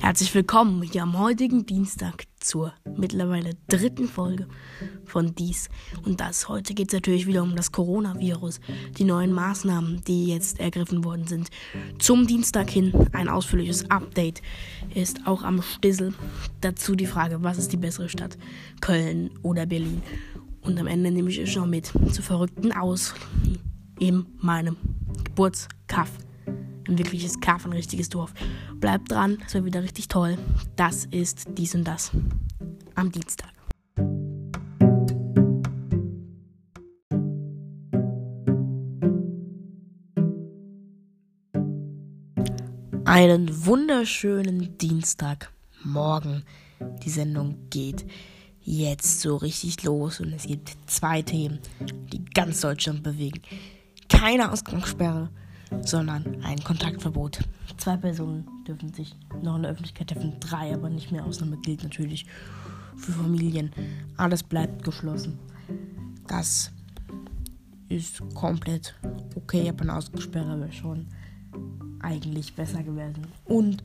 Herzlich willkommen hier am heutigen Dienstag zur mittlerweile dritten Folge von Dies und das. Heute geht es natürlich wieder um das Coronavirus, die neuen Maßnahmen, die jetzt ergriffen worden sind. Zum Dienstag hin ein ausführliches Update ist auch am Stissel. Dazu die Frage, was ist die bessere Stadt, Köln oder Berlin? Und am Ende nehme ich euch noch mit zu verrückten Aus in meinem Geburtskaff. Ein wirkliches Kaff, ein richtiges Dorf. Bleibt dran, es wird wieder richtig toll. Das ist dies und das. Am Dienstag. Einen wunderschönen Dienstagmorgen. Die Sendung geht jetzt so richtig los und es gibt zwei Themen, die ganz Deutschland bewegen. Keine Ausgangssperre sondern ein Kontaktverbot. Zwei Personen dürfen sich noch in der Öffentlichkeit treffen, drei aber nicht mehr. Ausnahme gilt natürlich für Familien. Alles bleibt geschlossen. Das ist komplett okay, aber eine Ausgangssperre wäre schon eigentlich besser gewesen. Und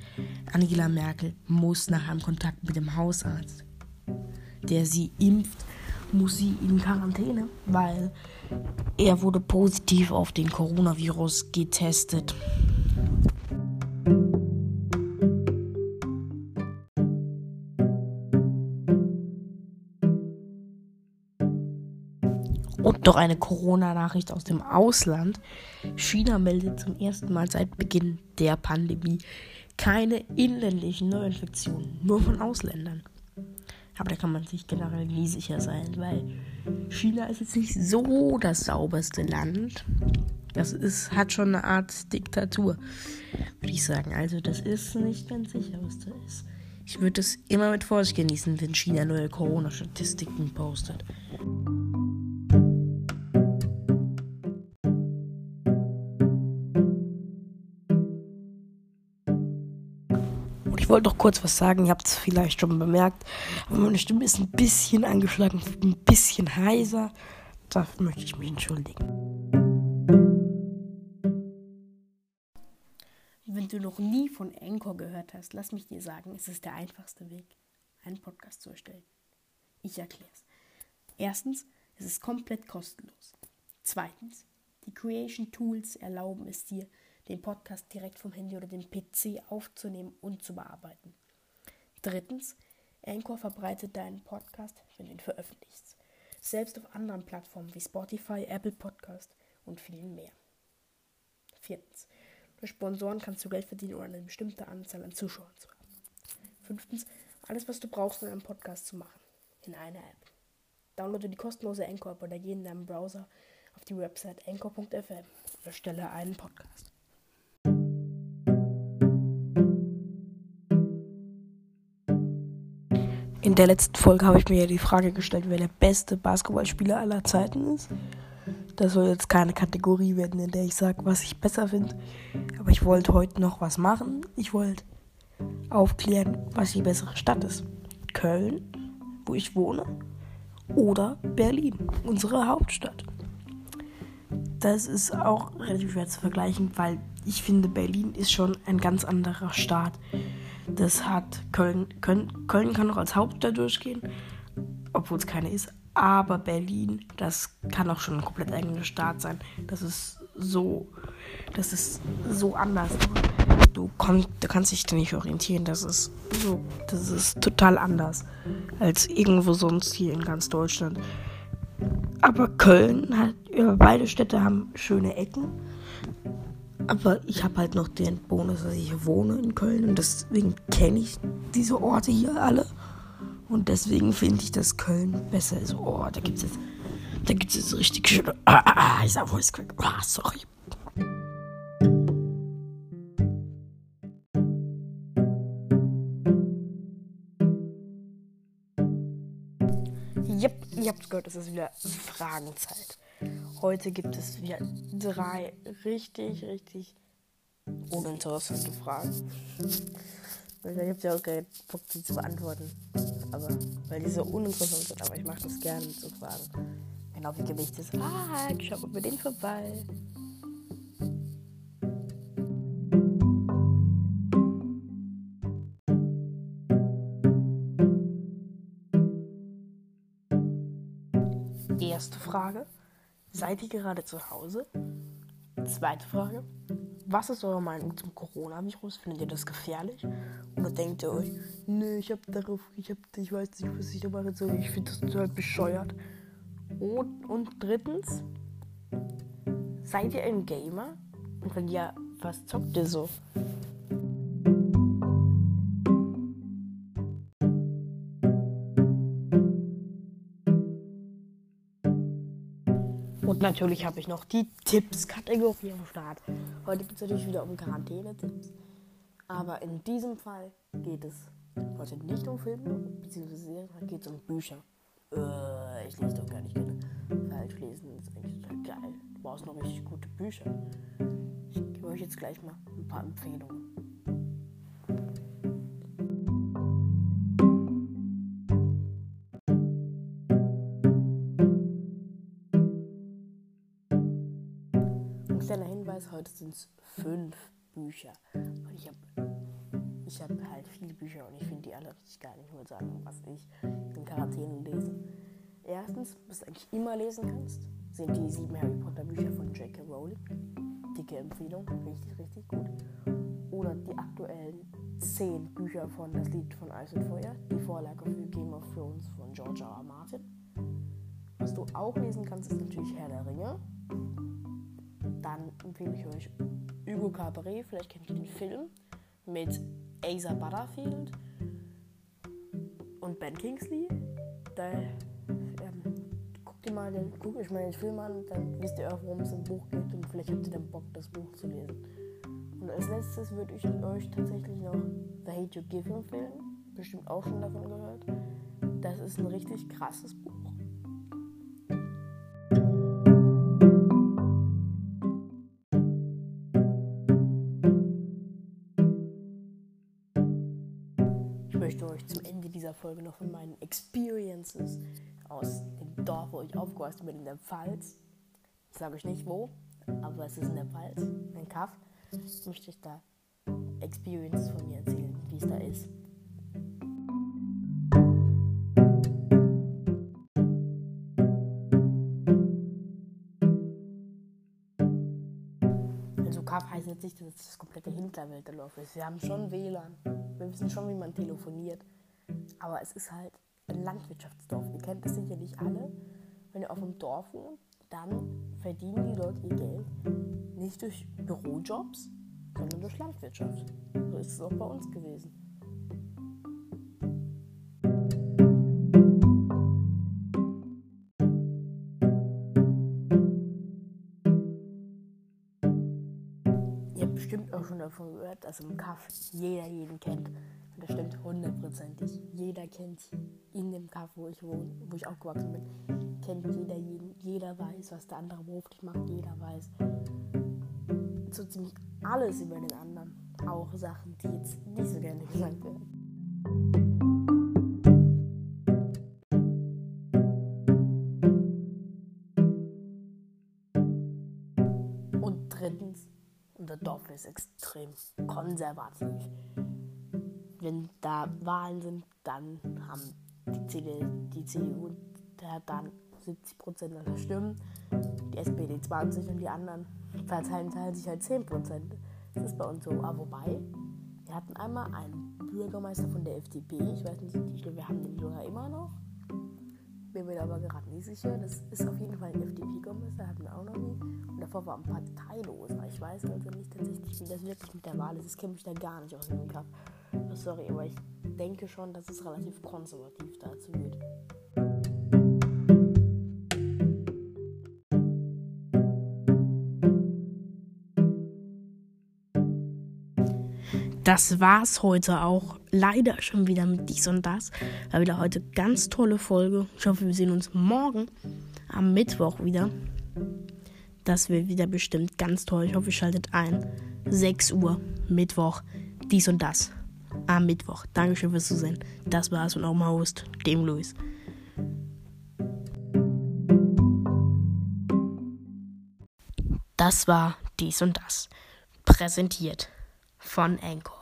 Angela Merkel muss nach einem Kontakt mit dem Hausarzt, der sie impft, muss sie in Quarantäne, weil er wurde positiv auf den Coronavirus getestet. Und noch eine Corona-Nachricht aus dem Ausland. China meldet zum ersten Mal seit Beginn der Pandemie keine inländlichen Neuinfektionen, nur von Ausländern. Aber da kann man sich generell nie sicher sein, weil China ist jetzt nicht so das sauberste Land. Das ist, hat schon eine Art Diktatur, würde ich sagen. Also das ist nicht ganz sicher, was da ist. Ich würde es immer mit Vorsicht genießen, wenn China neue Corona-Statistiken postet. Ich wollte noch kurz was sagen, ihr habt es vielleicht schon bemerkt, aber meine Stimme ist ein bisschen angeschlagen, ein bisschen heiser. Dafür möchte ich mich entschuldigen. Wenn du noch nie von Anchor gehört hast, lass mich dir sagen, es ist der einfachste Weg, einen Podcast zu erstellen. Ich erkläre es. Erstens, es ist komplett kostenlos. Zweitens, die Creation Tools erlauben es dir, den Podcast direkt vom Handy oder dem PC aufzunehmen und zu bearbeiten. Drittens, Anchor verbreitet deinen Podcast, wenn du ihn veröffentlichst. Selbst auf anderen Plattformen wie Spotify, Apple Podcast und vielen mehr. Viertens, durch Sponsoren kannst du Geld verdienen, oder eine bestimmte Anzahl an Zuschauern zu haben. Fünftens, alles, was du brauchst, um einen Podcast zu machen, in einer App. Downloade die kostenlose Anchor-App oder geh in deinem Browser auf die Website anchor.fm und erstelle einen Podcast. In der letzten Folge habe ich mir ja die Frage gestellt, wer der beste Basketballspieler aller Zeiten ist. Das soll jetzt keine Kategorie werden, in der ich sage, was ich besser finde. Aber ich wollte heute noch was machen. Ich wollte aufklären, was die bessere Stadt ist. Köln, wo ich wohne, oder Berlin, unsere Hauptstadt. Das ist auch relativ schwer zu vergleichen, weil ich finde, Berlin ist schon ein ganz anderer Staat. Das hat Köln, Köln, Köln kann noch als Hauptstadt durchgehen, obwohl es keine ist. Aber Berlin, das kann auch schon ein komplett eigener Staat sein. Das ist so, das ist so anders. Du, komm, du kannst dich da nicht orientieren. Das ist so, das ist total anders als irgendwo sonst hier in ganz Deutschland. Aber Köln hat, ja, beide Städte haben schöne Ecken. Aber ich habe halt noch den Bonus, dass ich wohne in Köln und deswegen kenne ich diese Orte hier alle. Und deswegen finde ich, dass Köln besser ist. Oh, da gibt es jetzt, da gibt es jetzt richtig schöne. Ah, ah, ah, ich sag Voice Crack. Ah, sorry. Yep, ihr habt gehört, es ist wieder Fragenzeit. Heute gibt es wieder drei richtig, richtig uninteressante Fragen. Weil ich habe ja auch keinen Bock, die zu beantworten. Aber weil die so uninteressant sind, aber ich mache das gerne zu fragen. Genau wie Gewicht ist. Ah, schau mal über den vorbei. erste Frage. Seid ihr gerade zu Hause? Zweite Frage. Was ist eure Meinung zum Coronavirus? Findet ihr das gefährlich? Oder denkt ihr euch, nee, ich hab darauf, ich hab, ich weiß nicht, was ich da machen soll, ich finde das total bescheuert. Und, und drittens, seid ihr ein Gamer? Und wenn ja, was zockt ihr so? Und natürlich habe ich noch die Tipps-Kategorie am Start. Heute geht es natürlich wieder um Quarantäne-Tipps. Aber in diesem Fall geht es heute nicht um Filme bzw. Serien, geht es um Bücher. Äh, ich lese doch gar nicht gerne. Falsch lesen ist eigentlich total geil. Du brauchst noch richtig gute Bücher. Ich gebe euch jetzt gleich mal ein paar Empfehlungen. Hinweis, heute sind es fünf Bücher. Und ich habe ich hab halt viele Bücher und ich finde die alle richtig geil. Ich würde sagen, was ich in Quarantäne lese. Erstens, was du eigentlich immer lesen kannst, sind die sieben Harry Potter Bücher von J.K. Rowling. Dicke Empfehlung, richtig, richtig gut. Oder die aktuellen zehn Bücher von Das Lied von Eis und Feuer, die Vorlage für Game of Thrones von George R. R. Martin. Was du auch lesen kannst, ist natürlich Herr der Ringe dann empfehle ich euch Hugo Cabret, vielleicht kennt ihr den Film, mit Asa Butterfield und Ben Kingsley. Da ähm, guckt ihr mal den, guckt euch mal den Film an, dann wisst ihr auch, worum es im Buch geht und vielleicht habt ihr dann Bock, das Buch zu lesen. Und als letztes würde ich euch tatsächlich noch The Hate You Give empfehlen. Bestimmt auch schon davon gehört. Das ist ein richtig krasses Buch. Möchte euch zum Ende dieser Folge noch von meinen Experiences aus dem Dorf, wo ich aufgewachsen bin, in der Pfalz. Ich sage euch nicht wo, aber es ist in der Pfalz, ein Kaff. Ich möchte euch da Experiences von mir erzählen, wie es da ist. Kaff heißt jetzt nicht, dass das komplette Hinterwelt der Dorf ist. Wir haben schon WLAN. Wir wissen schon, wie man telefoniert. Aber es ist halt ein Landwirtschaftsdorf. Ihr kennt das sicherlich alle. Wenn ihr auf einem Dorf wohnt, dann verdienen die Leute ihr Geld nicht durch Bürojobs, sondern durch Landwirtschaft. So ist es auch bei uns gewesen. Bestimmt auch schon davon gehört, dass im Kaff jeder jeden kennt. Und das stimmt hundertprozentig. Jeder kennt in dem Kaff, wo ich wohne, wo ich aufgewachsen bin, kennt jeder jeden. Jeder weiß, was der andere beruflich macht. Jeder weiß so ziemlich alles über den anderen. Auch Sachen, die jetzt nicht so gerne gesagt werden. Dorf ist extrem konservativ. Wenn da Wahlen sind, dann haben die, CD, die CDU dann 70% aller Stimmen, die SPD 20 und die anderen verteilen, teilen sich halt 10%. Das ist bei uns so. Aber wobei, wir hatten einmal einen Bürgermeister von der FDP, ich weiß nicht, ich glaube, wir haben den sogar immer. Bin mir aber gerade nicht sicher. Das ist auf jeden Fall ein FDP-Kommissar, hatten wir auch noch nie. Und davor war ein parteiloser. Ich weiß also nicht tatsächlich, wie das wirklich mit der Wahl ist. Das kenne ich da gar nicht aus dem Kopf. Sorry, aber ich denke schon, dass es relativ konservativ dazu geht. Das war's heute auch leider schon wieder mit dies und das. War wieder heute ganz tolle Folge. Ich hoffe, wir sehen uns morgen am Mittwoch wieder. Das wird wieder bestimmt ganz toll. Ich hoffe, ihr schaltet ein. 6 Uhr, Mittwoch, dies und das. Am Mittwoch. Dankeschön fürs Zusehen. Das war's und auch mal Host, dem Luis. Das war dies und das. Präsentiert von Anchor.